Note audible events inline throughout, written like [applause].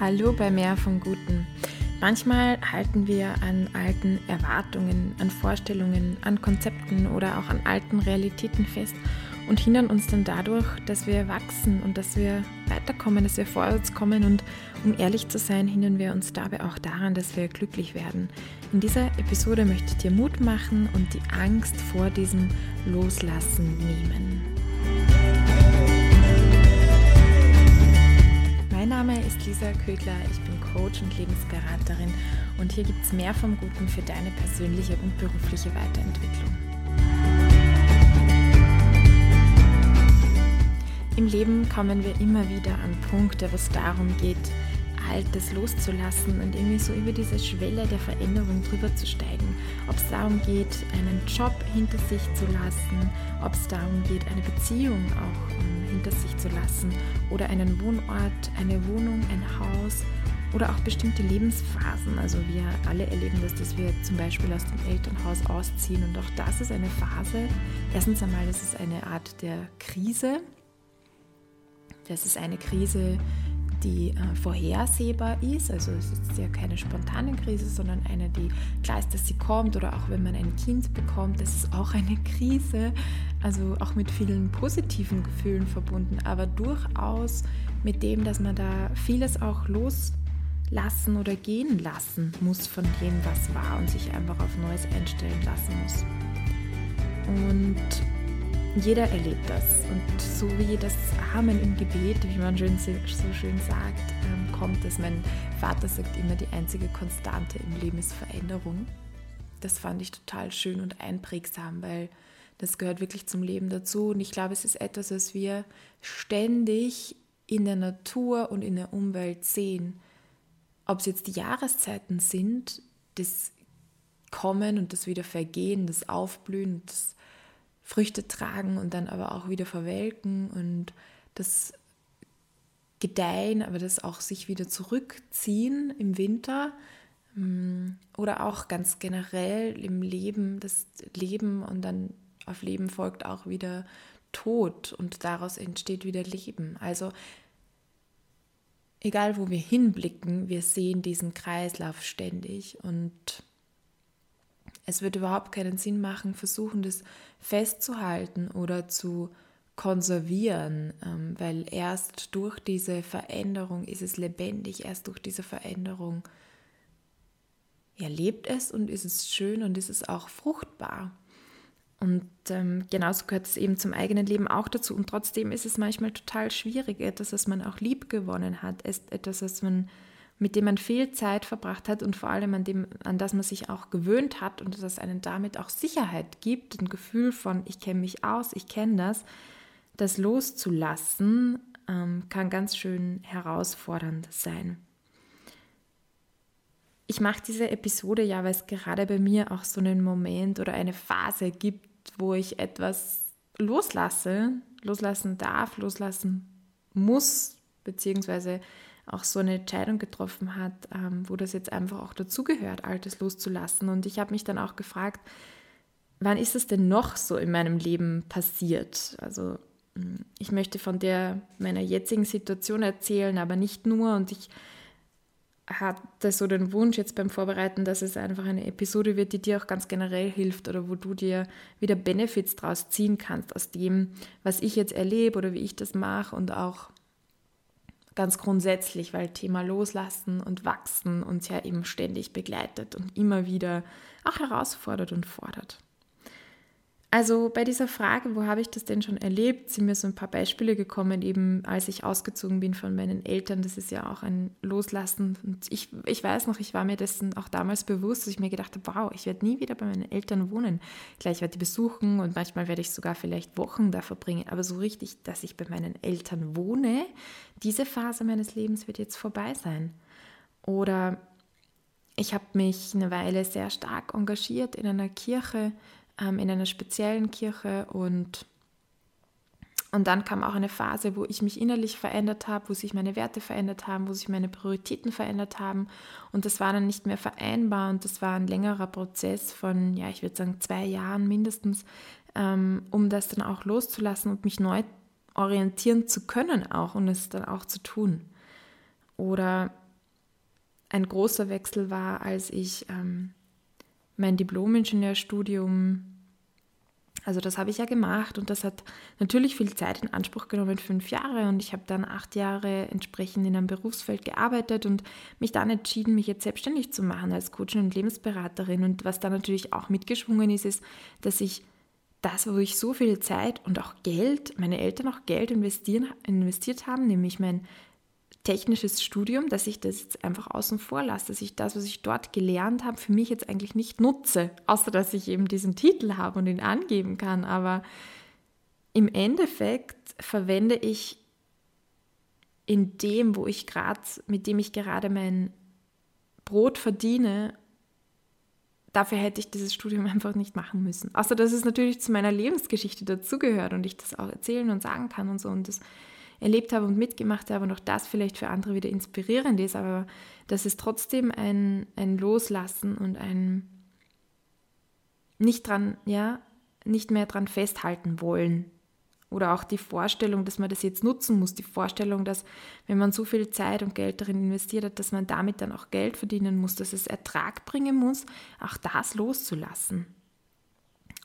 Hallo bei Mehr vom Guten. Manchmal halten wir an alten Erwartungen, an Vorstellungen, an Konzepten oder auch an alten Realitäten fest und hindern uns dann dadurch, dass wir wachsen und dass wir weiterkommen, dass wir vorwärts kommen und um ehrlich zu sein, hindern wir uns dabei auch daran, dass wir glücklich werden. In dieser Episode möchte ich dir Mut machen und die Angst vor diesem Loslassen nehmen. Name ist Lisa Kögler, ich bin Coach und Lebensberaterin und hier gibt es mehr vom Guten für deine persönliche und berufliche Weiterentwicklung. Im Leben kommen wir immer wieder an Punkte, wo es darum geht, Altes loszulassen und irgendwie so über diese Schwelle der Veränderung drüber zu steigen. Ob es darum geht, einen Job hinter sich zu lassen, ob es darum geht, eine Beziehung auch um, hinter sich zu lassen oder einen Wohnort, eine Wohnung, ein Haus oder auch bestimmte Lebensphasen. Also wir alle erleben das, dass wir zum Beispiel aus dem Elternhaus ausziehen und auch das ist eine Phase. Erstens einmal, das ist eine Art der Krise. Das ist eine Krise, die äh, vorhersehbar ist. Also es ist ja keine spontane Krise, sondern eine, die klar ist, dass sie kommt. Oder auch wenn man ein Kind bekommt, das ist auch eine Krise. Also auch mit vielen positiven Gefühlen verbunden, aber durchaus mit dem, dass man da vieles auch loslassen oder gehen lassen muss von dem, was war und sich einfach auf Neues einstellen lassen muss. Und jeder erlebt das. Und so wie das Amen im Gebet, wie man schön, so schön sagt, ähm, kommt es. Mein Vater sagt immer, die einzige Konstante im Leben ist Veränderung. Das fand ich total schön und einprägsam, weil das gehört wirklich zum Leben dazu. Und ich glaube, es ist etwas, was wir ständig in der Natur und in der Umwelt sehen. Ob es jetzt die Jahreszeiten sind, das Kommen und das wieder Vergehen, das Aufblühen, das Früchte tragen und dann aber auch wieder verwelken und das Gedeihen, aber das auch sich wieder zurückziehen im Winter mm, oder auch ganz generell im Leben, das Leben und dann auf Leben folgt auch wieder Tod und daraus entsteht wieder Leben. Also egal wo wir hinblicken, wir sehen diesen Kreislauf ständig und es wird überhaupt keinen Sinn machen, versuchen, das festzuhalten oder zu konservieren, ähm, weil erst durch diese Veränderung ist es lebendig, erst durch diese Veränderung ja, lebt es und ist es schön und ist es auch fruchtbar. Und ähm, genauso gehört es eben zum eigenen Leben auch dazu. Und trotzdem ist es manchmal total schwierig, etwas, was man auch lieb gewonnen hat, etwas, was man mit dem man viel Zeit verbracht hat und vor allem an dem, an das man sich auch gewöhnt hat und das einen damit auch Sicherheit gibt, ein Gefühl von, ich kenne mich aus, ich kenne das, das loszulassen, ähm, kann ganz schön herausfordernd sein. Ich mache diese Episode ja, weil es gerade bei mir auch so einen Moment oder eine Phase gibt, wo ich etwas loslasse, loslassen darf, loslassen muss, beziehungsweise auch so eine Entscheidung getroffen hat, ähm, wo das jetzt einfach auch dazugehört, Altes loszulassen. Und ich habe mich dann auch gefragt, wann ist es denn noch so in meinem Leben passiert? Also hm, ich möchte von der meiner jetzigen Situation erzählen, aber nicht nur. Und ich hatte so den Wunsch jetzt beim Vorbereiten, dass es einfach eine Episode wird, die dir auch ganz generell hilft oder wo du dir wieder Benefits draus ziehen kannst aus dem, was ich jetzt erlebe oder wie ich das mache und auch ganz grundsätzlich, weil Thema Loslassen und Wachsen uns ja eben ständig begleitet und immer wieder auch herausfordert und fordert. Also bei dieser Frage, wo habe ich das denn schon erlebt, sind mir so ein paar Beispiele gekommen, eben als ich ausgezogen bin von meinen Eltern. Das ist ja auch ein Loslassen. Und ich, ich weiß noch, ich war mir dessen auch damals bewusst, dass ich mir gedacht habe, wow, ich werde nie wieder bei meinen Eltern wohnen. Gleich werde ich besuchen und manchmal werde ich sogar vielleicht Wochen da verbringen. Aber so richtig, dass ich bei meinen Eltern wohne, diese Phase meines Lebens wird jetzt vorbei sein. Oder ich habe mich eine Weile sehr stark engagiert in einer Kirche, ähm, in einer speziellen Kirche und und dann kam auch eine Phase, wo ich mich innerlich verändert habe, wo sich meine Werte verändert haben, wo sich meine Prioritäten verändert haben. Und das war dann nicht mehr vereinbar. Und das war ein längerer Prozess von, ja, ich würde sagen, zwei Jahren mindestens, ähm, um das dann auch loszulassen und mich neu orientieren zu können auch und es dann auch zu tun. Oder ein großer Wechsel war, als ich ähm, mein Diplom-Ingenieurstudium, also das habe ich ja gemacht und das hat natürlich viel Zeit in Anspruch genommen, fünf Jahre. Und ich habe dann acht Jahre entsprechend in einem Berufsfeld gearbeitet und mich dann entschieden, mich jetzt selbstständig zu machen als Coachin und Lebensberaterin. Und was da natürlich auch mitgeschwungen ist, ist, dass ich das, wo ich so viel Zeit und auch Geld, meine Eltern auch Geld investieren, investiert haben, nämlich mein technisches Studium, dass ich das jetzt einfach außen vor lasse, dass ich das, was ich dort gelernt habe, für mich jetzt eigentlich nicht nutze, außer dass ich eben diesen Titel habe und ihn angeben kann. Aber im Endeffekt verwende ich in dem, wo ich gerade, mit dem ich gerade mein Brot verdiene, dafür hätte ich dieses Studium [laughs] einfach nicht machen müssen. Außer dass es natürlich zu meiner Lebensgeschichte dazugehört und ich das auch erzählen und sagen kann und so und das erlebt habe und mitgemacht habe und auch das vielleicht für andere wieder inspirierend ist, aber das ist trotzdem ein, ein Loslassen und ein nicht dran, ja, nicht mehr dran festhalten wollen. Oder auch die Vorstellung, dass man das jetzt nutzen muss, die Vorstellung, dass wenn man so viel Zeit und Geld darin investiert hat, dass man damit dann auch Geld verdienen muss, dass es Ertrag bringen muss, auch das loszulassen.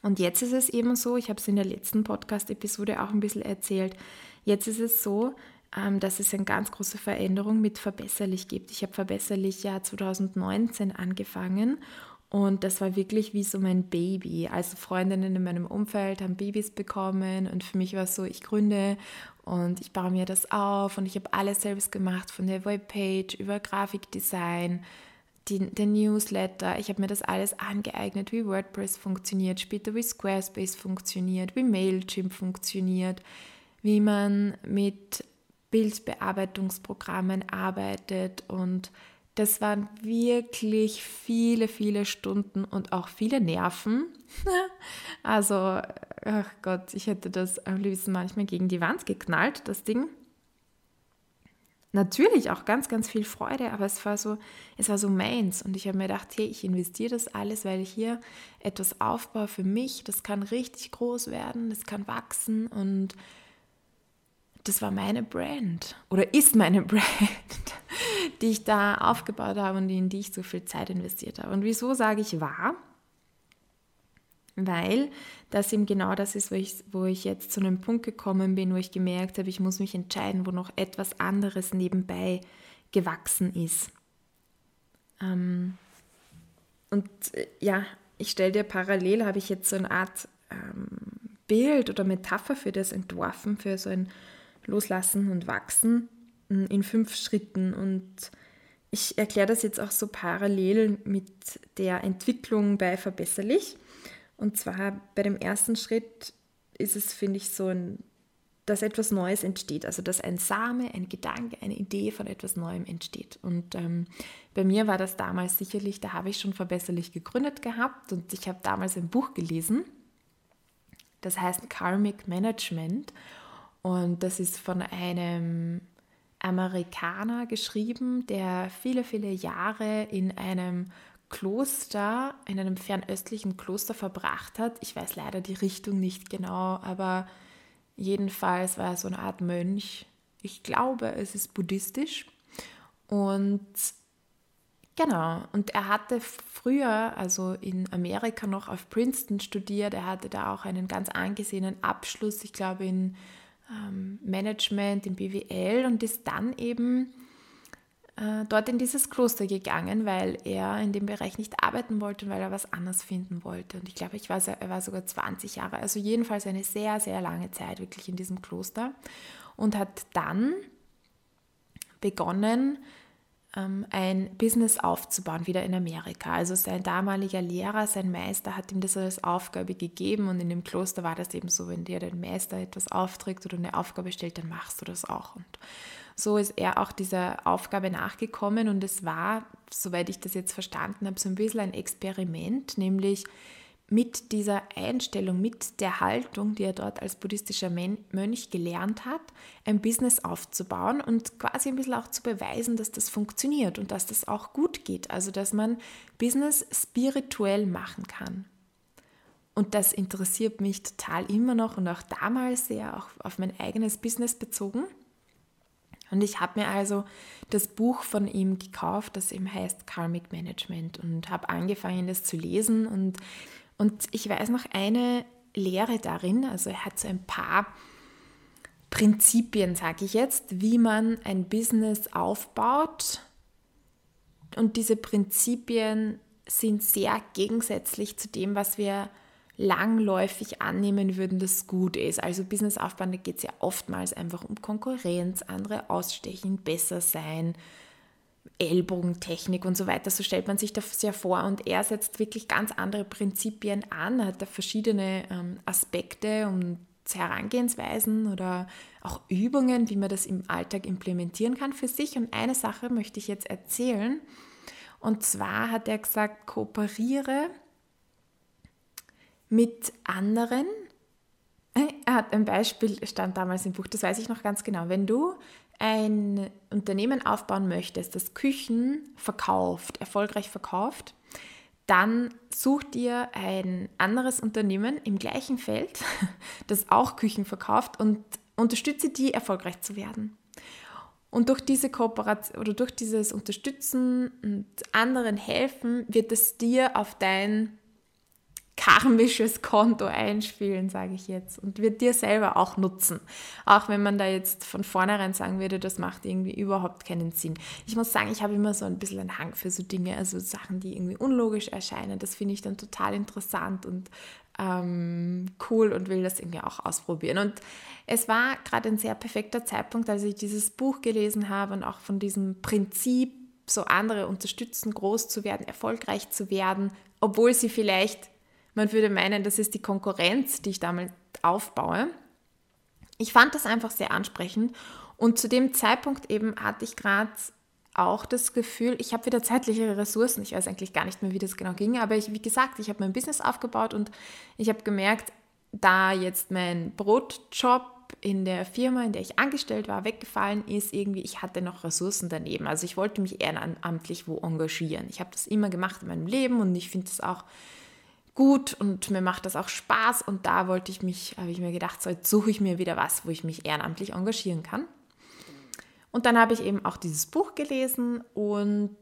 Und jetzt ist es eben so, ich habe es in der letzten Podcast-Episode auch ein bisschen erzählt, jetzt ist es so, ähm, dass es eine ganz große Veränderung mit Verbesserlich gibt. Ich habe Verbesserlich ja 2019 angefangen und das war wirklich wie so mein Baby. Also Freundinnen in meinem Umfeld haben Babys bekommen und für mich war es so, ich gründe und ich baue mir das auf und ich habe alles selbst gemacht, von der Webpage über Grafikdesign, die, der Newsletter. Ich habe mir das alles angeeignet, wie WordPress funktioniert, später wie Squarespace funktioniert, wie Mailchimp funktioniert, wie man mit Bildbearbeitungsprogrammen arbeitet und das waren wirklich viele, viele Stunden und auch viele Nerven. [laughs] also, ach Gott, ich hätte das am liebsten manchmal gegen die Wand geknallt, das Ding natürlich auch ganz, ganz viel Freude, aber es war so, es war so meins. Und ich habe mir gedacht, hey, ich investiere das alles, weil ich hier etwas aufbaue für mich. Das kann richtig groß werden, das kann wachsen und das war meine Brand oder ist meine Brand, [laughs] die ich da aufgebaut habe und in die ich so viel Zeit investiert habe. Und wieso sage ich war? weil das eben genau das ist, wo ich, wo ich jetzt zu einem Punkt gekommen bin, wo ich gemerkt habe, ich muss mich entscheiden, wo noch etwas anderes nebenbei gewachsen ist. Ähm, und äh, ja, ich stelle dir parallel, habe ich jetzt so eine Art ähm, Bild oder Metapher für das entworfen, für so ein Loslassen und Wachsen mm, in fünf Schritten. Und ich erkläre das jetzt auch so parallel mit der Entwicklung bei Verbesserlich. Und zwar bei dem ersten Schritt ist es, finde ich, so ein, dass etwas Neues entsteht. Also dass ein Same, ein Gedanke, eine Idee von etwas Neuem entsteht. Und ähm, bei mir war das damals sicherlich, da habe ich schon verbesserlich gegründet gehabt und ich habe damals ein Buch gelesen. Das heißt Karmic Management. Und das ist von einem Amerikaner geschrieben, der viele, viele Jahre in einem Kloster, in einem fernöstlichen Kloster verbracht hat. Ich weiß leider die Richtung nicht genau, aber jedenfalls war er so eine Art Mönch. Ich glaube, es ist buddhistisch. Und genau, und er hatte früher, also in Amerika noch auf Princeton studiert. Er hatte da auch einen ganz angesehenen Abschluss, ich glaube in ähm, Management, in BWL und ist dann eben äh, dort in dieses Kloster gegangen, weil er in dem Bereich nicht arbeiten wollte, weil er was anderes finden wollte. Und ich glaube, ich war, er war sogar 20 Jahre, also jedenfalls eine sehr, sehr lange Zeit wirklich in diesem Kloster und hat dann begonnen, ein Business aufzubauen, wieder in Amerika. Also sein damaliger Lehrer, sein Meister hat ihm das als Aufgabe gegeben und in dem Kloster war das eben so, wenn dir dein Meister etwas aufträgt oder eine Aufgabe stellt, dann machst du das auch. Und so ist er auch dieser Aufgabe nachgekommen und es war, soweit ich das jetzt verstanden habe, so ein bisschen ein Experiment, nämlich mit dieser Einstellung, mit der Haltung, die er dort als buddhistischer Mönch gelernt hat, ein Business aufzubauen und quasi ein bisschen auch zu beweisen, dass das funktioniert und dass das auch gut geht. Also, dass man Business spirituell machen kann. Und das interessiert mich total immer noch und auch damals sehr, auch auf mein eigenes Business bezogen Und ich habe mir also das Buch von ihm gekauft, das eben heißt Karmic Management und habe angefangen, das zu lesen. Und, und ich weiß noch eine Lehre darin, also er hat so ein paar Prinzipien, sage ich jetzt, wie man ein Business aufbaut. Und diese Prinzipien sind sehr gegensätzlich zu dem, was wir langläufig annehmen würden, das gut ist. Also Business aufbauen, da geht es ja oftmals einfach um Konkurrenz, andere ausstechen, besser sein, Ellbogentechnik und so weiter. So stellt man sich das ja vor. Und er setzt wirklich ganz andere Prinzipien an, hat da verschiedene ähm, Aspekte und Herangehensweisen oder auch Übungen, wie man das im Alltag implementieren kann für sich. Und eine Sache möchte ich jetzt erzählen. Und zwar hat er gesagt, kooperiere mit anderen. Er hat ein Beispiel, stand damals im Buch, das weiß ich noch ganz genau. Wenn du ein Unternehmen aufbauen möchtest, das Küchen verkauft, erfolgreich verkauft, dann such dir ein anderes Unternehmen im gleichen Feld, [laughs] das auch Küchen verkauft und unterstütze die, erfolgreich zu werden. Und durch diese Kooperation oder durch dieses Unterstützen und anderen helfen, wird es dir auf dein karmisches Konto einspielen, sage ich jetzt, und wird dir selber auch nutzen. Auch wenn man da jetzt von vornherein sagen würde, das macht irgendwie überhaupt keinen Sinn. Ich muss sagen, ich habe immer so ein bisschen einen Hang für so Dinge, also Sachen, die irgendwie unlogisch erscheinen. Das finde ich dann total interessant und ähm, cool und will das irgendwie auch ausprobieren. Und es war gerade ein sehr perfekter Zeitpunkt, als ich dieses Buch gelesen habe und auch von diesem Prinzip, so andere unterstützen, groß zu werden, erfolgreich zu werden, obwohl sie vielleicht man würde meinen, das ist die Konkurrenz, die ich damit aufbaue. Ich fand das einfach sehr ansprechend und zu dem Zeitpunkt eben hatte ich gerade auch das Gefühl, ich habe wieder zeitliche Ressourcen. Ich weiß eigentlich gar nicht mehr, wie das genau ging, aber ich, wie gesagt, ich habe mein Business aufgebaut und ich habe gemerkt, da jetzt mein Brotjob in der Firma, in der ich angestellt war, weggefallen ist, irgendwie, ich hatte noch Ressourcen daneben. Also ich wollte mich ehrenamtlich wo engagieren. Ich habe das immer gemacht in meinem Leben und ich finde es auch gut und mir macht das auch Spaß und da wollte ich mich, habe ich mir gedacht, so jetzt suche ich mir wieder was, wo ich mich ehrenamtlich engagieren kann. Und dann habe ich eben auch dieses Buch gelesen und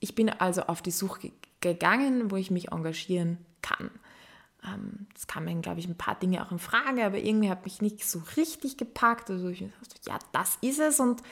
ich bin also auf die Suche gegangen, wo ich mich engagieren kann. Ähm, es kamen, glaube ich, ein paar Dinge auch in Frage, aber irgendwie hat mich nicht so richtig gepackt. Also ich dachte, ja, das ist es. Und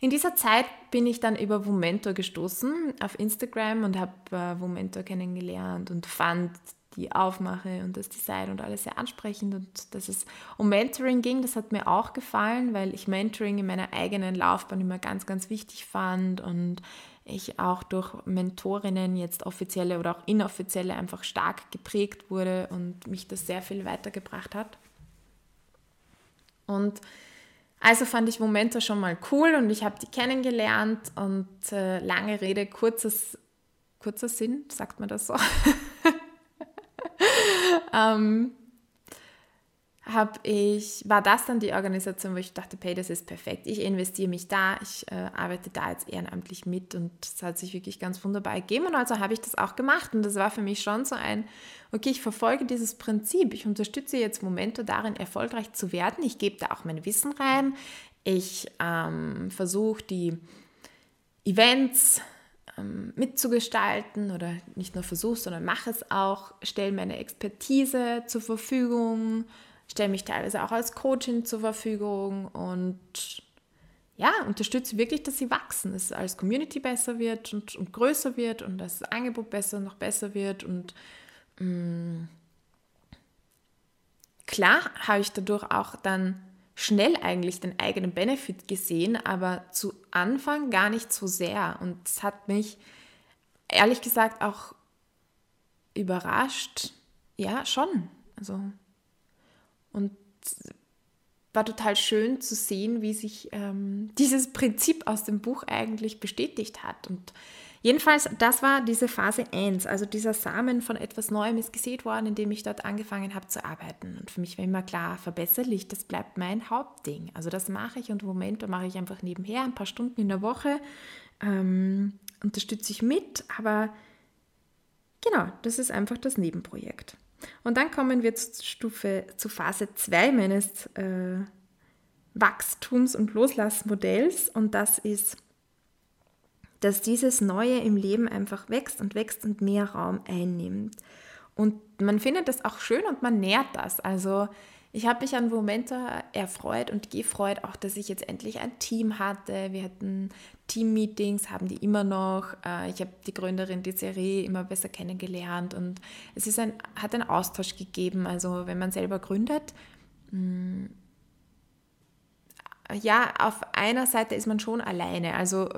in dieser Zeit bin ich dann über Womentor gestoßen auf Instagram und habe äh, Womentor kennengelernt und fand die Aufmache und das Design und alles sehr ansprechend und dass es um Mentoring ging, das hat mir auch gefallen, weil ich Mentoring in meiner eigenen Laufbahn immer ganz, ganz wichtig fand und ich auch durch Mentorinnen jetzt offizielle oder auch inoffizielle einfach stark geprägt wurde und mich das sehr viel weitergebracht hat. Und also fand ich Momente schon mal cool und ich habe die kennengelernt und äh, lange Rede, kurzes, kurzer Sinn, sagt man das so. [laughs] ähm, habe ich, war das dann die Organisation, wo ich dachte, hey, das ist perfekt. Ich investiere mich da, ich äh, arbeite da jetzt ehrenamtlich mit und das hat sich wirklich ganz wunderbar ergeben und also habe ich das auch gemacht und das war für mich schon so ein, okay, ich verfolge dieses Prinzip, ich unterstütze jetzt Momente darin, erfolgreich zu werden, ich gebe da auch mein Wissen rein, ich ähm, versuche die Events, ähm, mitzugestalten oder nicht nur versuche, sondern mache es auch, stelle meine Expertise zur Verfügung, stelle mich teilweise auch als Coachin zur Verfügung und ja, unterstütze wirklich, dass sie wachsen, dass als Community besser wird und, und größer wird und dass das Angebot besser noch besser wird und mh, mm, klar habe ich dadurch auch dann schnell eigentlich den eigenen Benefit gesehen, aber zu Anfang gar nicht so sehr. Und es hat mich ehrlich gesagt auch überrascht. Ja, schon. Also, und war total schön zu sehen, wie sich ähm, dieses Prinzip aus dem Buch eigentlich bestätigt hat. Und Jedenfalls, das war diese Phase 1, also dieser Samen von etwas Neuem ist gesät worden, indem ich dort angefangen habe zu arbeiten. Und für mich war immer klar, verbesserlich, das bleibt mein Hauptding. Also das mache ich und im Moment mache ich einfach nebenher ein paar Stunden in der Woche, ähm, unterstütze ich mit, aber genau, das ist einfach das Nebenprojekt. Und dann kommen wir zur Stufe, zu Phase 2 meines, äh, Wachstums- und Loslassmodells und das ist, dass dieses Neue im Leben einfach wächst und wächst und mehr Raum einnimmt. Und man findet das auch schön und man nährt das. Also ich habe mich an Momente erfreut und gefreut, auch dass ich jetzt endlich ein Team hatte. Wir hatten Team-Meetings, haben die immer noch. Äh, ich habe die Gründerin der Serie immer besser kennengelernt und es ist ein, hat einen Austausch gegeben. Also wenn man selber gründet, mm, ja, auf einer Seite ist man schon alleine. Also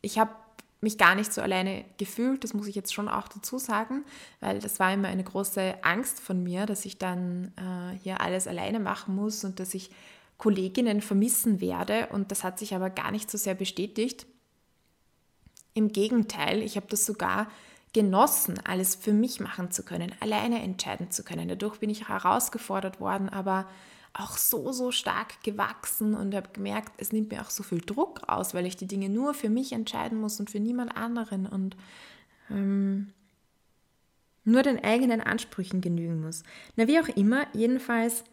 ich habe mich gar nicht so alleine gefühlt, das muss ich jetzt schon auch dazu sagen, weil das war immer eine große Angst von mir, dass ich dann äh, hier alles alleine machen muss und dass ich Kolleginnen vermissen werde und das hat sich aber gar nicht so sehr bestätigt. Im Gegenteil, ich habe das sogar genossen, alles für mich machen zu können, alleine entscheiden zu können. Dadurch bin ich herausgefordert worden, aber auch so, so stark gewachsen und habe gemerkt, es nimmt mir auch so viel Druck raus, weil ich die Dinge nur für mich entscheiden muss und für niemand anderen und ähm, nur den eigenen Ansprüchen genügen muss. Na, wie auch immer, jedenfalls,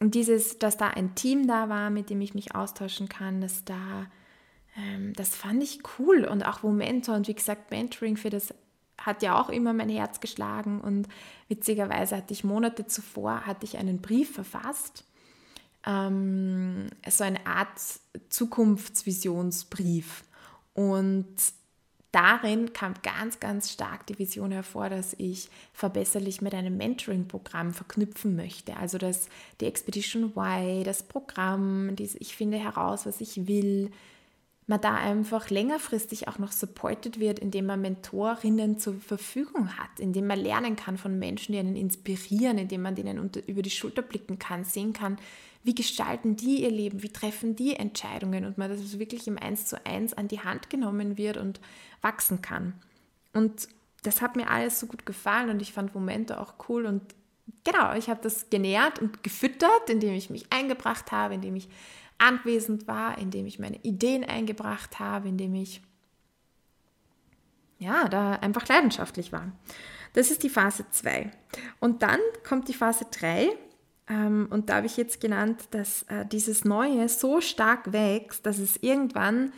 und dieses, dass da ein Team da war, mit dem ich mich austauschen kann, dass da, ähm, das fand ich cool und auch Momente und wie gesagt, Mentoring für das hat ja auch immer mein Herz geschlagen und witzigerweise hatte ich Monate zuvor hatte ich einen Brief verfasst, ähm, so eine Art Zukunftsvisionsbrief und darin kam ganz, ganz stark die Vision hervor, dass ich verbesserlich mit einem Mentoring-Programm verknüpfen möchte. Also dass die Expedition Y, das Programm, dieses ich finde heraus, was ich will, man da einfach längerfristig auch noch supported wird, indem man Mentorinnen zur Verfügung hat, indem man lernen kann von Menschen, die einen inspirieren, indem man denen unter, über die Schulter blicken kann, sehen kann, wie gestalten die ihr Leben, wie treffen die Entscheidungen und man das wirklich im Eins zu eins an die Hand genommen wird und wachsen kann. Und das hat mir alles so gut gefallen und ich fand Momente auch cool und genau, ich habe das genährt und gefüttert, indem ich mich eingebracht habe, indem ich anwesend war, indem ich meine Ideen eingebracht habe, indem ich ja, da einfach leidenschaftlich war. Das ist die Phase 2. Und dann kommt die Phase 3. Ähm, und da habe ich jetzt genannt, dass äh, dieses Neue so stark wächst, dass es irgendwann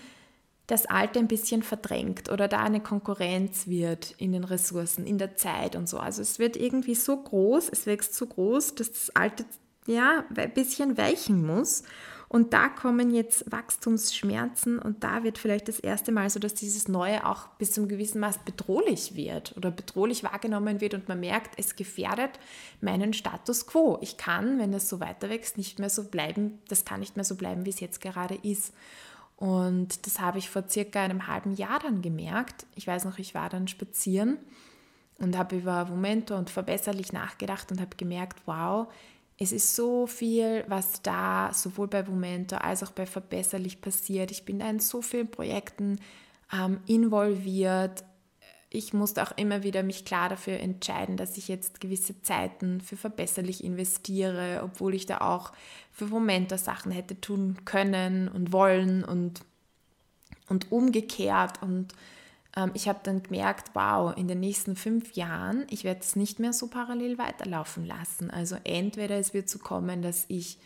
das Alte ein bisschen verdrängt oder da eine Konkurrenz wird in den Ressourcen, in der Zeit und so. Also es wird irgendwie so groß, es wächst so groß, dass das Alte ja ein bisschen weichen muss. Und da kommen jetzt Wachstumsschmerzen und da wird vielleicht das erste Mal so, dass dieses Neue auch bis zum gewissen Maß bedrohlich wird oder bedrohlich wahrgenommen wird und man merkt, es gefährdet meinen Status quo. Ich kann, wenn das so weiter wächst, nicht mehr so bleiben, das kann nicht mehr so bleiben, wie es jetzt gerade ist. Und das habe ich vor circa einem halben Jahr dann gemerkt. Ich weiß noch, ich war dann spazieren und habe über Momento und verbesserlich nachgedacht und habe gemerkt, wow, es ist so viel, was da sowohl bei Momento als auch bei Verbesserlich passiert. Ich bin da in so vielen Projekten ähm, involviert. Ich musste auch immer wieder mich klar dafür entscheiden, dass ich jetzt gewisse Zeiten für Verbesserlich investiere, obwohl ich da auch für Momento Sachen hätte tun können und wollen und, und umgekehrt und ich habe dann gemerkt, wow, in den nächsten fünf Jahren, ich werde es nicht mehr so parallel weiterlaufen lassen. Also entweder es wird so kommen, dass ich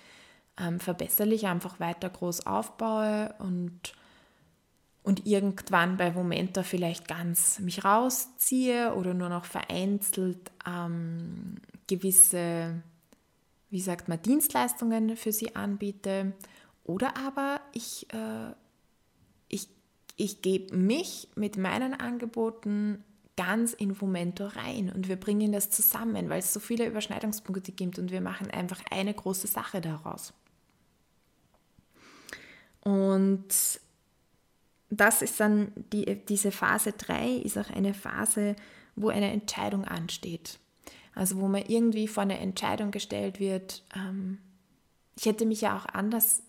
ähm, verbesserlich einfach weiter groß aufbaue und, und irgendwann bei Momenta vielleicht ganz mich rausziehe oder nur noch vereinzelt ähm, gewisse, wie sagt man, Dienstleistungen für sie anbiete. Oder aber ich äh, ich gebe mich mit meinen Angeboten ganz in Momento rein und wir bringen das zusammen, weil es so viele Überschneidungspunkte gibt und wir machen einfach eine große Sache daraus. Und das ist dann die, diese Phase 3 ist auch eine Phase, wo eine Entscheidung ansteht. Also wo man irgendwie vor eine Entscheidung gestellt wird. Ähm, ich hätte mich ja auch anders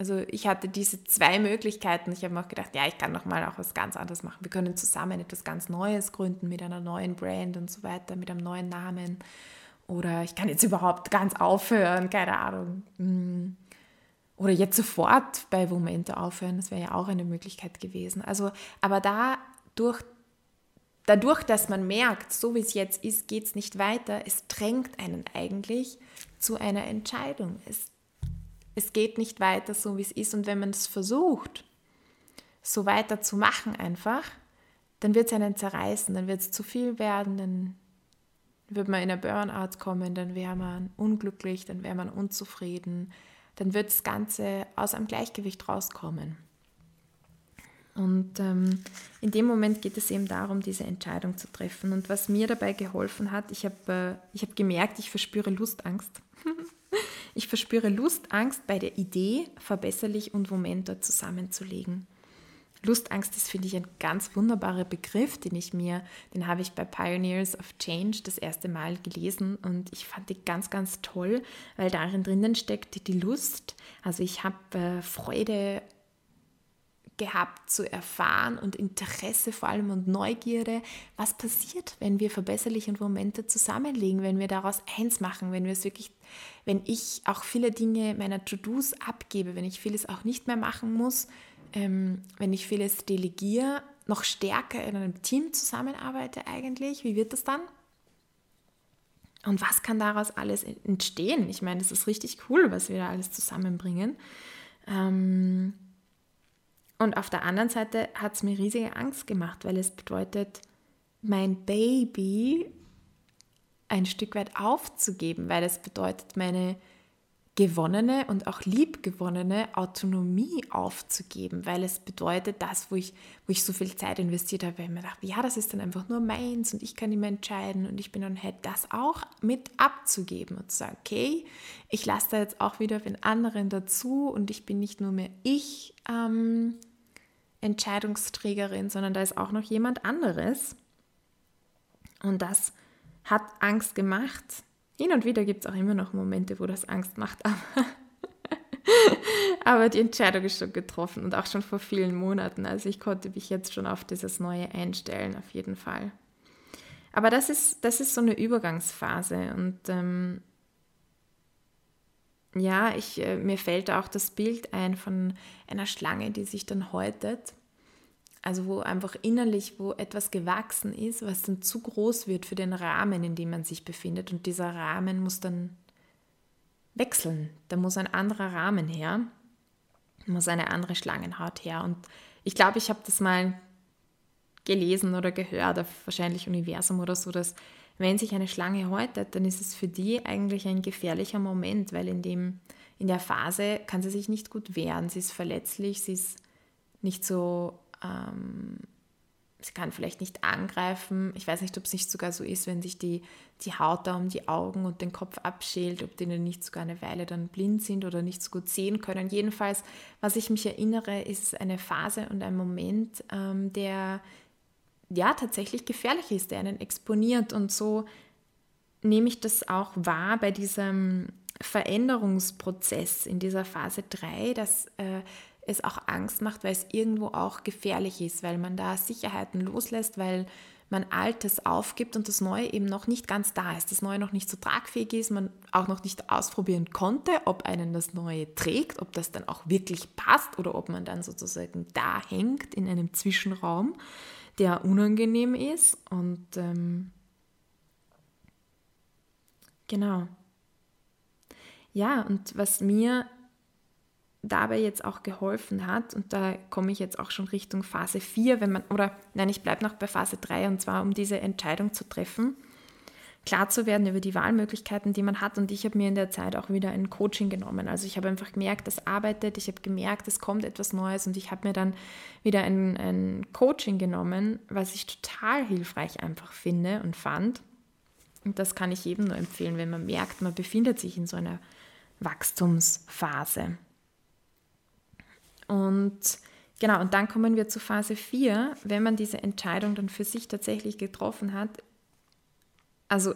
also ich hatte diese zwei Möglichkeiten. Ich habe mir auch gedacht, ja, ich kann noch mal auch was ganz anderes machen. Wir können zusammen etwas ganz Neues gründen mit einer neuen Brand und so weiter, mit einem neuen Namen. Oder ich kann jetzt überhaupt ganz aufhören, keine Ahnung. Hm. Oder jetzt sofort bei Momente aufhören, das wäre ja auch eine Möglichkeit gewesen. Also, aber da durch, dadurch, dass man merkt, so wie es jetzt ist, geht es nicht weiter, es drängt einen eigentlich zu einer Entscheidung. Es es geht nicht weiter so, wie es ist. Und wenn man es versucht, so weiter zu machen einfach, dann wird es einen zerreißen, dann wird es zu viel werden, dann wird man in ein Burnout kommen, dann wäre man unglücklich, dann wäre man unzufrieden, dann wird das Ganze aus einem Gleichgewicht rauskommen. Und ähm, in dem Moment geht es eben darum, diese Entscheidung zu treffen. Und was mir dabei geholfen hat, ich habe äh, hab gemerkt, ich verspüre Lustangst. [laughs] ich verspüre Lustangst bei der Idee, verbesserlich und Momento zusammenzulegen. Lustangst ist, finde ich, ein ganz wunderbarer Begriff, den ich mir, den habe ich bei Pioneers of Change das erste Mal gelesen und ich fand die ganz, ganz toll, weil darin drinnen steckt die Lust. Also ich habe äh, Freude gehabt zu erfahren und Interesse vor allem und Neugierde, was passiert, wenn wir verbesserliche Momente zusammenlegen, wenn wir daraus eins machen, wenn wir es wirklich, wenn ich auch viele Dinge meiner To-Dos abgebe, wenn ich vieles auch nicht mehr machen muss, ähm, wenn ich vieles delegiere, noch stärker in einem Team zusammenarbeite eigentlich, wie wird das dann? Und was kann daraus alles entstehen? Ich meine, das ist richtig cool, was wir da alles zusammenbringen. Ähm, und auf der anderen Seite hat es mir riesige Angst gemacht, weil es bedeutet, mein Baby ein Stück weit aufzugeben, weil es bedeutet, meine gewonnene und auch liebgewonnene Autonomie aufzugeben, weil es bedeutet, das, wo ich, wo ich so viel Zeit investiert habe, weil ich mir dachte, ja, das ist dann einfach nur meins und ich kann immer entscheiden und ich bin dann halt das auch mit abzugeben und zu sagen, okay, ich lasse da jetzt auch wieder den anderen dazu und ich bin nicht nur mehr ich ähm, Entscheidungsträgerin, sondern da ist auch noch jemand anderes. Und das hat Angst gemacht, hin und wieder gibt es auch immer noch Momente, wo das Angst macht, aber, [laughs] aber die Entscheidung ist schon getroffen und auch schon vor vielen Monaten. Also ich konnte mich jetzt schon auf dieses Neue einstellen, auf jeden Fall. Aber das ist, das ist so eine Übergangsphase und ähm, ja, ich, äh, mir fällt auch das Bild ein von einer Schlange, die sich dann häutet also wo einfach innerlich, wo etwas gewachsen ist, was dann zu groß wird für den Rahmen, in dem man sich befindet. Und dieser Rahmen muss dann wechseln. Da muss ein anderer Rahmen her, muss eine andere Schlangenhaut her. Und ich glaube, ich habe das mal gelesen oder gehört auf wahrscheinlich Universum oder so, dass wenn sich eine Schlange häutet, dann ist es für die eigentlich ein gefährlicher Moment, weil in, dem, in der Phase kann sie sich nicht gut wehren. Sie ist verletzlich, sie ist nicht so ähm, sie kann vielleicht nicht angreifen. Ich weiß nicht, ob es nicht sogar so ist, wenn sich die, die Haut da um die Augen und den Kopf abschält, ob denen nicht sogar eine Weile dann blind sind oder nicht so gut sehen können. Jedenfalls, was ich mich erinnere, ist eine Phase und ein Moment, ähm, der ja tatsächlich gefährlich ist, der einen exponiert. Und so nehme ich das auch wahr bei diesem Veränderungsprozess in dieser Phase 3, dass äh, es auch Angst macht, weil es irgendwo auch gefährlich ist, weil man da Sicherheiten loslässt, weil man Altes aufgibt und das Neue eben noch nicht ganz da ist, das Neue noch nicht so tragfähig ist, man auch noch nicht ausprobieren konnte, ob einen das Neue trägt, ob das dann auch wirklich passt oder ob man dann sozusagen da hängt in einem Zwischenraum, der unangenehm ist. Und ähm, genau. Ja, und was mir dabei jetzt auch geholfen hat, und da komme ich jetzt auch schon Richtung Phase 4, wenn man, oder nein, ich bleibe noch bei Phase 3, und zwar um diese Entscheidung zu treffen, klar zu werden über die Wahlmöglichkeiten, die man hat. Und ich habe mir in der Zeit auch wieder ein Coaching genommen. Also ich habe einfach gemerkt, das arbeitet, ich habe gemerkt, es kommt etwas Neues und ich habe mir dann wieder ein, ein Coaching genommen, was ich total hilfreich einfach finde und fand. Und das kann ich jedem nur empfehlen, wenn man merkt, man befindet sich in so einer Wachstumsphase. Und genau, und dann kommen wir zu Phase 4, wenn man diese Entscheidung dann für sich tatsächlich getroffen hat. Also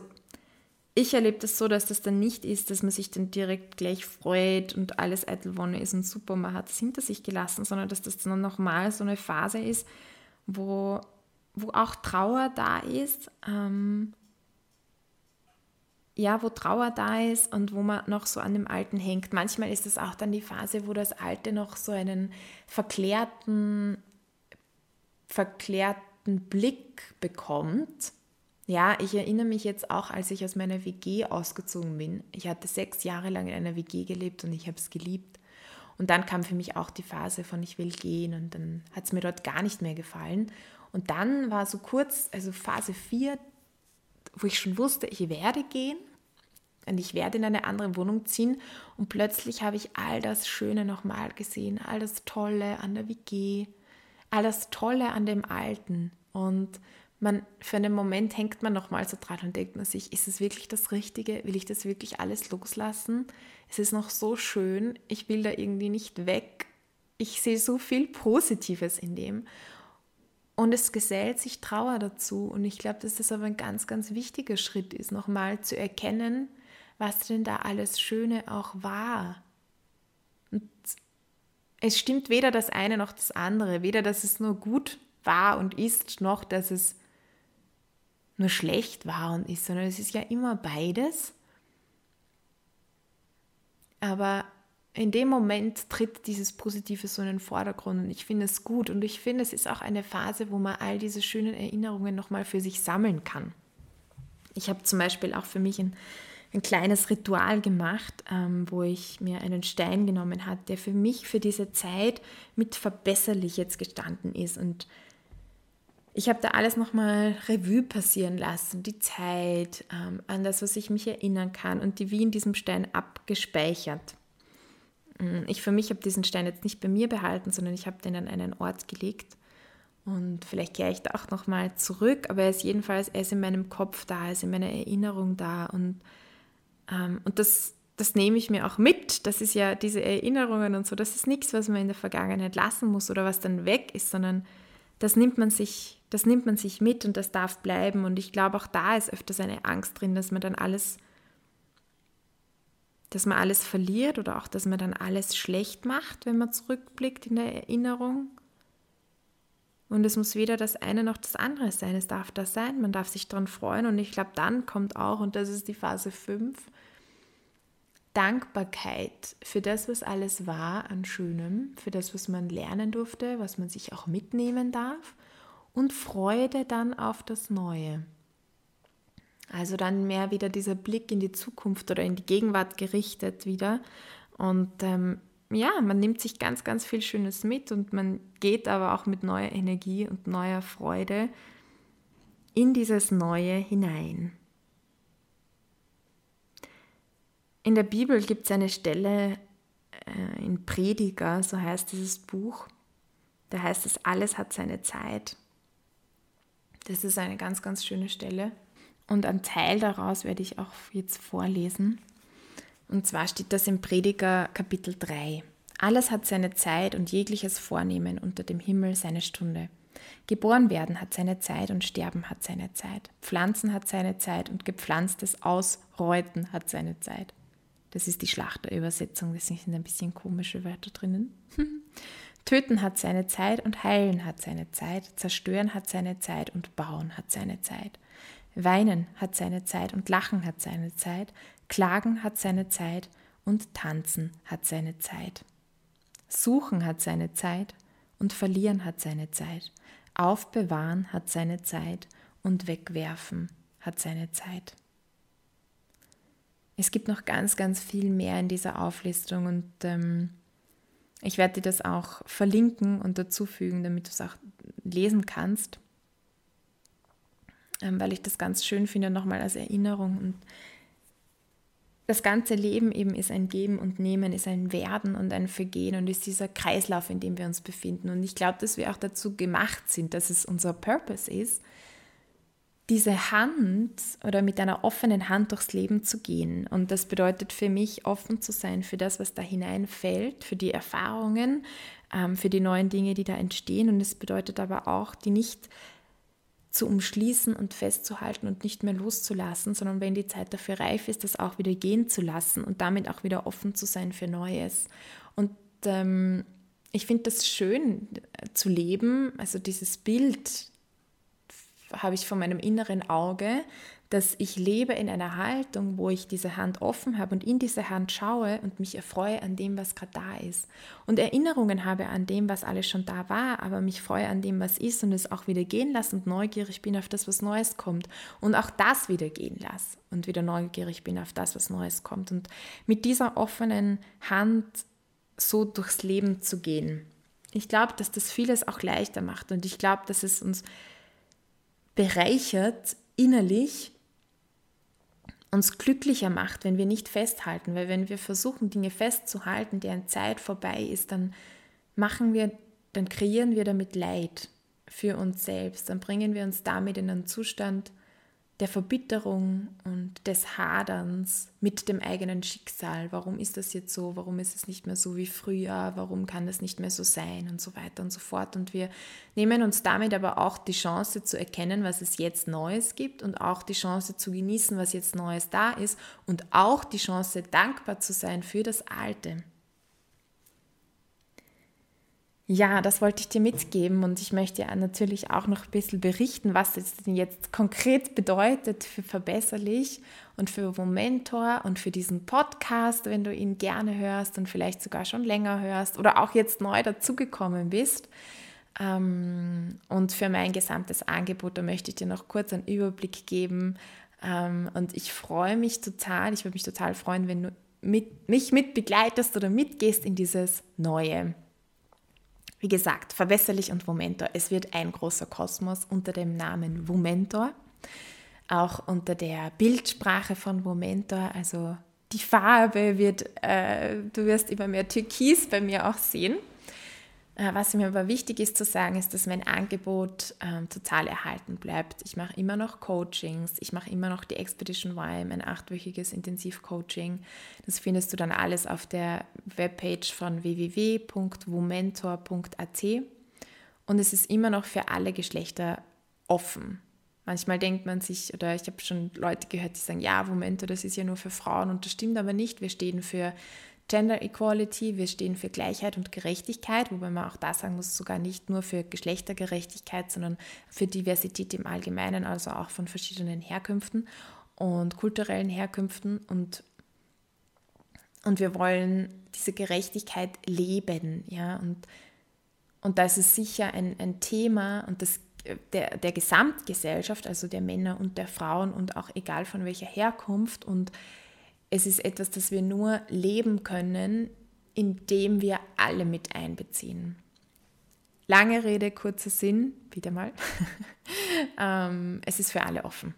ich erlebe das so, dass das dann nicht ist, dass man sich dann direkt gleich freut und alles Eitelwonne ist und super, man hat es hinter sich gelassen, sondern dass das dann nochmal so eine Phase ist, wo, wo auch Trauer da ist, ähm, ja, wo Trauer da ist und wo man noch so an dem Alten hängt. Manchmal ist es auch dann die Phase, wo das Alte noch so einen verklärten, verklärten Blick bekommt. Ja, ich erinnere mich jetzt auch, als ich aus meiner WG ausgezogen bin. Ich hatte sechs Jahre lang in einer WG gelebt und ich habe es geliebt. Und dann kam für mich auch die Phase von ich will gehen und dann hat es mir dort gar nicht mehr gefallen. Und dann war so kurz, also Phase 4, wo ich schon wusste, ich werde gehen und ich werde in eine andere Wohnung ziehen. Und plötzlich habe ich all das Schöne nochmal gesehen, all das Tolle an der WG, all das Tolle an dem Alten. Und man, für einen Moment hängt man nochmal so dran und denkt man sich, ist es wirklich das Richtige? Will ich das wirklich alles loslassen? Es ist noch so schön, ich will da irgendwie nicht weg. Ich sehe so viel Positives in dem. Und es gesellt sich Trauer dazu. Und ich glaube, dass das aber ein ganz, ganz wichtiger Schritt ist, nochmal zu erkennen, was denn da alles Schöne auch war. Und es stimmt weder das eine noch das andere. Weder, dass es nur gut war und ist, noch dass es nur schlecht war und ist, sondern es ist ja immer beides. Aber in dem Moment tritt dieses Positive so in den Vordergrund und ich finde es gut und ich finde, es ist auch eine Phase, wo man all diese schönen Erinnerungen nochmal für sich sammeln kann. Ich habe zum Beispiel auch für mich ein, ein kleines Ritual gemacht, ähm, wo ich mir einen Stein genommen habe, der für mich für diese Zeit mit verbesserlich jetzt gestanden ist und ich habe da alles nochmal Revue passieren lassen, die Zeit, ähm, an das, was ich mich erinnern kann und die wie in diesem Stein abgespeichert. Mm, ich für mich habe diesen Stein jetzt nicht bei mir behalten, sondern ich habe den an einen Ort gelegt. Und vielleicht kehre ich da auch nochmal zurück, aber er ist jedenfalls, er ist in meinem Kopf da, er ist in meiner Erinnerung da. Und, ähm, und das, das nehme ich mir auch mit. Das ist ja diese Erinnerungen und so, das ist nichts, was man in der Vergangenheit lassen muss oder was dann weg ist, sondern das nimmt man sich, das nimmt man sich mit und das darf bleiben. Und ich glaube, auch da ist öfters eine Angst drin, dass man dann alles, dass man alles verliert oder auch, dass man dann alles schlecht macht, wenn man zurückblickt in der Erinnerung. Und es muss weder das eine noch das andere sein. Es darf das sein. Man darf sich daran freuen. Und ich glaube, dann kommt auch, und das ist die Phase 5, Dankbarkeit für das, was alles war an Schönem, für das, was man lernen durfte, was man sich auch mitnehmen darf und Freude dann auf das Neue. Also dann mehr wieder dieser Blick in die Zukunft oder in die Gegenwart gerichtet wieder. Und ähm, ja, man nimmt sich ganz, ganz viel Schönes mit und man geht aber auch mit neuer Energie und neuer Freude in dieses Neue hinein. In der Bibel gibt es eine Stelle äh, in Prediger, so heißt dieses Buch. Da heißt es, alles hat seine Zeit. Das ist eine ganz, ganz schöne Stelle. Und ein Teil daraus werde ich auch jetzt vorlesen. Und zwar steht das im Prediger Kapitel 3. Alles hat seine Zeit und jegliches Vornehmen unter dem Himmel seine Stunde. Geboren werden hat seine Zeit und Sterben hat seine Zeit. Pflanzen hat seine Zeit und gepflanztes Ausreuten hat seine Zeit. Das ist die Schlachterübersetzung, das sind ein bisschen komische Wörter drinnen. [laughs] Töten hat seine Zeit und heilen hat seine Zeit, zerstören hat seine Zeit und bauen hat seine Zeit. Weinen hat seine Zeit und lachen hat seine Zeit, klagen hat seine Zeit und tanzen hat seine Zeit. Suchen hat seine Zeit und verlieren hat seine Zeit. Aufbewahren hat seine Zeit und wegwerfen hat seine Zeit. Es gibt noch ganz, ganz viel mehr in dieser Auflistung und ähm, ich werde dir das auch verlinken und dazufügen, damit du es auch lesen kannst, ähm, weil ich das ganz schön finde, nochmal als Erinnerung. Und das ganze Leben eben ist ein Geben und Nehmen, ist ein Werden und ein Vergehen und ist dieser Kreislauf, in dem wir uns befinden. Und ich glaube, dass wir auch dazu gemacht sind, dass es unser Purpose ist, diese Hand oder mit einer offenen Hand durchs Leben zu gehen. Und das bedeutet für mich, offen zu sein für das, was da hineinfällt, für die Erfahrungen, ähm, für die neuen Dinge, die da entstehen. Und es bedeutet aber auch, die nicht zu umschließen und festzuhalten und nicht mehr loszulassen, sondern wenn die Zeit dafür reif ist, das auch wieder gehen zu lassen und damit auch wieder offen zu sein für Neues. Und ähm, ich finde das schön äh, zu leben, also dieses Bild, habe ich vor meinem inneren Auge, dass ich lebe in einer Haltung, wo ich diese Hand offen habe und in diese Hand schaue und mich erfreue an dem, was gerade da ist. Und Erinnerungen habe an dem, was alles schon da war, aber mich freue an dem, was ist und es auch wieder gehen lasse und neugierig bin auf das, was Neues kommt. Und auch das wieder gehen lasse und wieder neugierig bin auf das, was Neues kommt. Und mit dieser offenen Hand so durchs Leben zu gehen. Ich glaube, dass das vieles auch leichter macht und ich glaube, dass es uns bereichert innerlich uns glücklicher macht, wenn wir nicht festhalten, weil wenn wir versuchen, Dinge festzuhalten, deren Zeit vorbei ist, dann machen wir, dann kreieren wir damit Leid für uns selbst, dann bringen wir uns damit in einen Zustand, der Verbitterung und des Haderns mit dem eigenen Schicksal. Warum ist das jetzt so? Warum ist es nicht mehr so wie früher? Warum kann das nicht mehr so sein? Und so weiter und so fort. Und wir nehmen uns damit aber auch die Chance zu erkennen, was es jetzt Neues gibt und auch die Chance zu genießen, was jetzt Neues da ist und auch die Chance dankbar zu sein für das Alte. Ja, das wollte ich dir mitgeben und ich möchte ja natürlich auch noch ein bisschen berichten, was es denn jetzt konkret bedeutet für Verbesserlich und für Momentor und für diesen Podcast, wenn du ihn gerne hörst und vielleicht sogar schon länger hörst oder auch jetzt neu dazugekommen bist. Ähm, und für mein gesamtes Angebot, da möchte ich dir noch kurz einen Überblick geben. Ähm, und ich freue mich total, ich würde mich total freuen, wenn du mit, mich mit begleitest oder mitgehst in dieses Neue. Wie gesagt, Verwässerlich und Womentor. Es wird ein großer Kosmos unter dem Namen Womentor, auch unter der Bildsprache von Womentor. Also die Farbe wird, äh, du wirst immer mehr Türkis bei mir auch sehen. Äh, was mir aber wichtig ist zu sagen, ist, dass mein Angebot ähm, total erhalten bleibt. Ich mache immer noch Coachings, ich mache immer noch die Expedition Y, ein achtwöchiges Intensivcoaching. Das findest du dann alles auf der Webpage von www.womentor.at und es ist immer noch für alle Geschlechter offen. Manchmal denkt man sich, oder ich habe schon Leute gehört, die sagen, ja, Womentor, das ist ja nur für Frauen und das stimmt aber nicht. Wir stehen für Gender Equality, wir stehen für Gleichheit und Gerechtigkeit, wobei man auch da sagen muss, sogar nicht nur für Geschlechtergerechtigkeit, sondern für Diversität im Allgemeinen, also auch von verschiedenen Herkünften und kulturellen Herkünften. Und, und wir wollen diese Gerechtigkeit leben. Ja? Und, und das ist sicher ein, ein Thema und das der, der Gesamtgesellschaft, also der Männer und der Frauen und auch egal von welcher Herkunft und es ist etwas, das wir nur leben können, indem wir alle mit einbeziehen. Lange Rede, kurzer Sinn, wieder mal. [laughs] ähm, es ist für alle offen.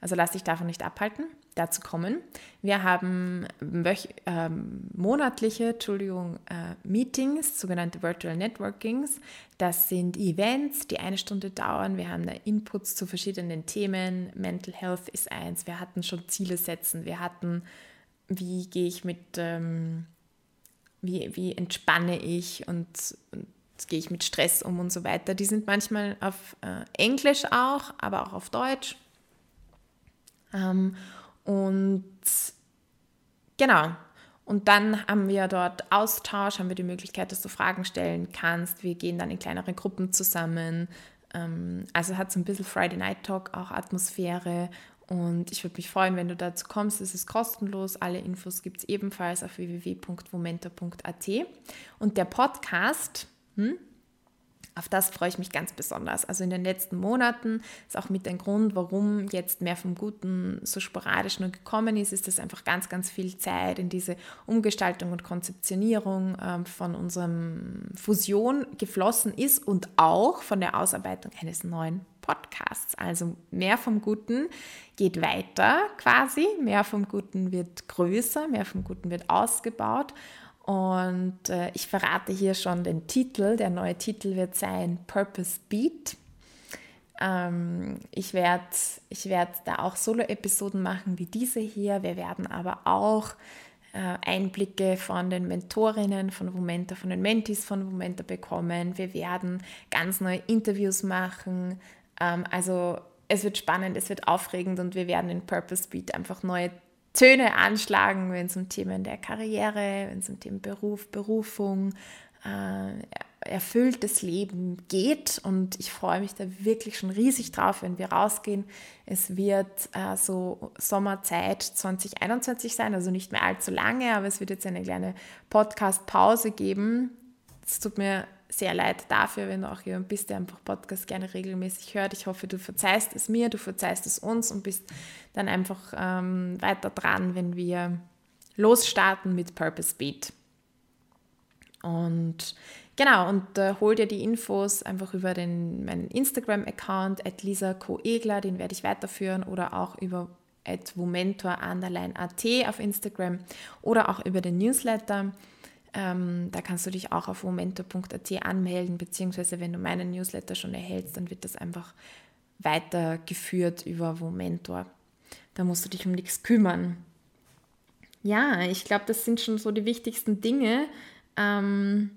Also lass dich davon nicht abhalten, dazu kommen. Wir haben äh, monatliche Entschuldigung, äh, Meetings, sogenannte Virtual Networkings. Das sind Events, die eine Stunde dauern. Wir haben Inputs zu verschiedenen Themen. Mental Health ist eins. Wir hatten schon Ziele setzen. Wir hatten, wie gehe ich mit, ähm, wie, wie entspanne ich und, und gehe ich mit Stress um und so weiter. Die sind manchmal auf äh, Englisch auch, aber auch auf Deutsch ähm, und genau. Und dann haben wir dort Austausch, haben wir die Möglichkeit, dass du Fragen stellen kannst. Wir gehen dann in kleinere Gruppen zusammen. Ähm, also hat so ein bisschen Friday Night Talk auch Atmosphäre. Und ich würde mich freuen, wenn du dazu kommst. Es ist kostenlos. Alle Infos gibt es ebenfalls auf www.momenta.at. Und der Podcast, hm, auf das freue ich mich ganz besonders. Also in den letzten Monaten ist auch mit ein Grund, warum jetzt mehr vom Guten so sporadisch nur gekommen ist, ist, dass einfach ganz, ganz viel Zeit in diese Umgestaltung und Konzeptionierung ähm, von unserem Fusion geflossen ist und auch von der Ausarbeitung eines neuen Podcasts. Also mehr vom Guten geht weiter quasi, mehr vom Guten wird größer, mehr vom Guten wird ausgebaut. Und äh, ich verrate hier schon den Titel. Der neue Titel wird sein Purpose Beat. Ähm, ich werde ich werd da auch Solo-Episoden machen wie diese hier. Wir werden aber auch äh, Einblicke von den Mentorinnen von Momenta, von den Mentis von Momenta bekommen. Wir werden ganz neue Interviews machen. Ähm, also es wird spannend, es wird aufregend und wir werden in Purpose Beat einfach neue Töne anschlagen, wenn es um Themen der Karriere, wenn es um Themen Beruf, Berufung, äh, erfülltes Leben geht. Und ich freue mich da wirklich schon riesig drauf, wenn wir rausgehen. Es wird äh, so Sommerzeit 2021 sein, also nicht mehr allzu lange, aber es wird jetzt eine kleine Podcast-Pause geben. Es tut mir sehr leid dafür, wenn du auch jemand bist, der einfach Podcast gerne regelmäßig hört. Ich hoffe, du verzeihst es mir, du verzeihst es uns und bist dann einfach ähm, weiter dran, wenn wir losstarten mit Purpose Beat. Und genau, und äh, hol dir die Infos einfach über den, meinen Instagram-Account, at lisakoegler, den werde ich weiterführen, oder auch über at womentor.at auf Instagram oder auch über den Newsletter. Ähm, da kannst du dich auch auf momentor.at anmelden, beziehungsweise wenn du meinen Newsletter schon erhältst, dann wird das einfach weitergeführt über Momentor. Da musst du dich um nichts kümmern. Ja, ich glaube, das sind schon so die wichtigsten Dinge. Ähm,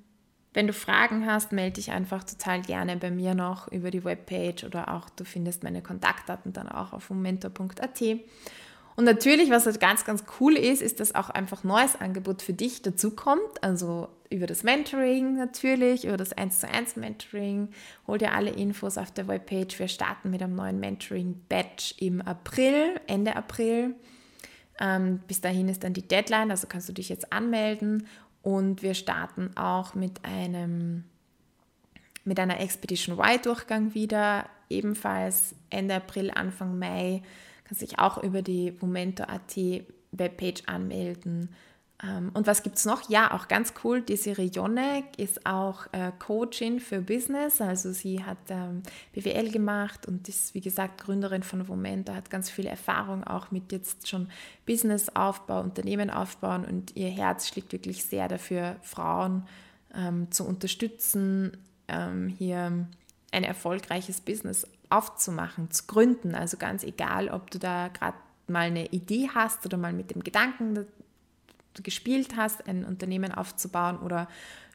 wenn du Fragen hast, melde dich einfach total gerne bei mir noch über die Webpage oder auch du findest meine Kontaktdaten dann auch auf momentor.at. Und natürlich, was halt ganz, ganz cool ist, ist, dass auch einfach neues Angebot für dich dazukommt. Also über das Mentoring natürlich, über das 1 zu 1 Mentoring. Hol dir alle Infos auf der Webpage. Wir starten mit einem neuen Mentoring-Batch im April, Ende April. Ähm, bis dahin ist dann die Deadline, also kannst du dich jetzt anmelden. Und wir starten auch mit einem mit einer Expedition Y-Durchgang wieder, ebenfalls Ende April, Anfang Mai kannst dich auch über die Momento.at Webpage anmelden. Ähm, und was gibt es noch? Ja, auch ganz cool, die Serie Jonek ist auch äh, Coachin für Business. Also sie hat ähm, BWL gemacht und ist, wie gesagt, Gründerin von Momento, hat ganz viel Erfahrung auch mit jetzt schon Businessaufbau, Unternehmen aufbauen und ihr Herz schlägt wirklich sehr dafür, Frauen ähm, zu unterstützen, ähm, hier ein erfolgreiches Business aufzumachen, zu gründen. Also ganz egal, ob du da gerade mal eine Idee hast oder mal mit dem Gedanken gespielt hast, ein Unternehmen aufzubauen oder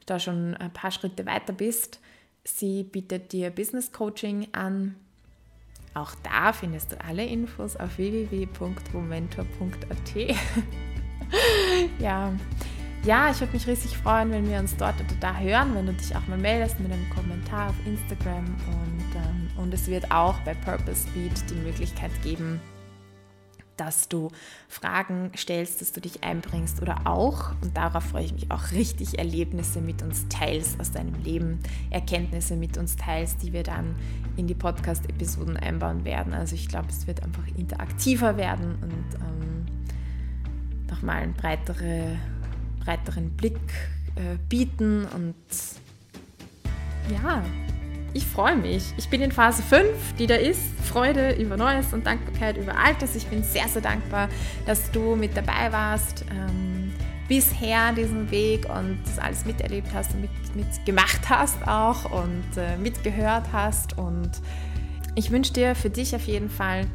da schon ein paar Schritte weiter bist. Sie bietet dir Business Coaching an. Auch da findest du alle Infos auf www.momentor.at. [laughs] ja, ja, ich würde mich riesig freuen, wenn wir uns dort oder da hören, wenn du dich auch mal meldest mit einem Kommentar auf Instagram. Und, und es wird auch bei Purpose Speed die Möglichkeit geben, dass du Fragen stellst, dass du dich einbringst oder auch, und darauf freue ich mich auch richtig, Erlebnisse mit uns teilst aus deinem Leben, Erkenntnisse mit uns teilst, die wir dann in die Podcast-Episoden einbauen werden. Also ich glaube, es wird einfach interaktiver werden und ähm, nochmal ein breitere breiteren Blick äh, bieten und ja, ich freue mich. Ich bin in Phase 5, die da ist. Freude über Neues und Dankbarkeit über Altes. Ich bin sehr, sehr dankbar, dass du mit dabei warst. Ähm, bisher diesen Weg und das alles miterlebt hast und mit, mitgemacht hast auch und äh, mitgehört hast. Und ich wünsche dir für dich auf jeden Fall,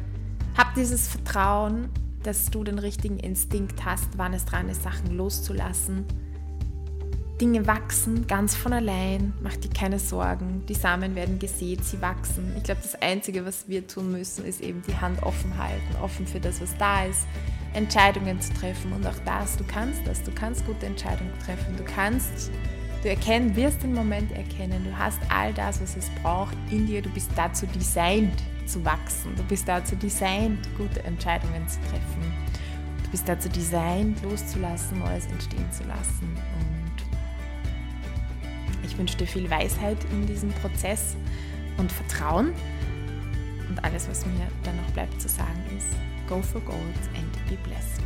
hab dieses Vertrauen, dass du den richtigen Instinkt hast, wann es dran ist, Sachen loszulassen. Dinge wachsen ganz von allein, mach dir keine Sorgen. Die Samen werden gesät, sie wachsen. Ich glaube, das Einzige, was wir tun müssen, ist eben die Hand offen halten, offen für das, was da ist, Entscheidungen zu treffen. Und auch das, du kannst das, du kannst gute Entscheidungen treffen. Du kannst, du erkennen, wirst den Moment erkennen. Du hast all das, was es braucht in dir. Du bist dazu designt, zu wachsen. Du bist dazu designt, gute Entscheidungen zu treffen. Du bist dazu designt, loszulassen, Neues entstehen zu lassen. Ich wünsche dir viel Weisheit in diesem Prozess und Vertrauen. Und alles, was mir dann noch bleibt zu sagen, ist, go for gold and be blessed.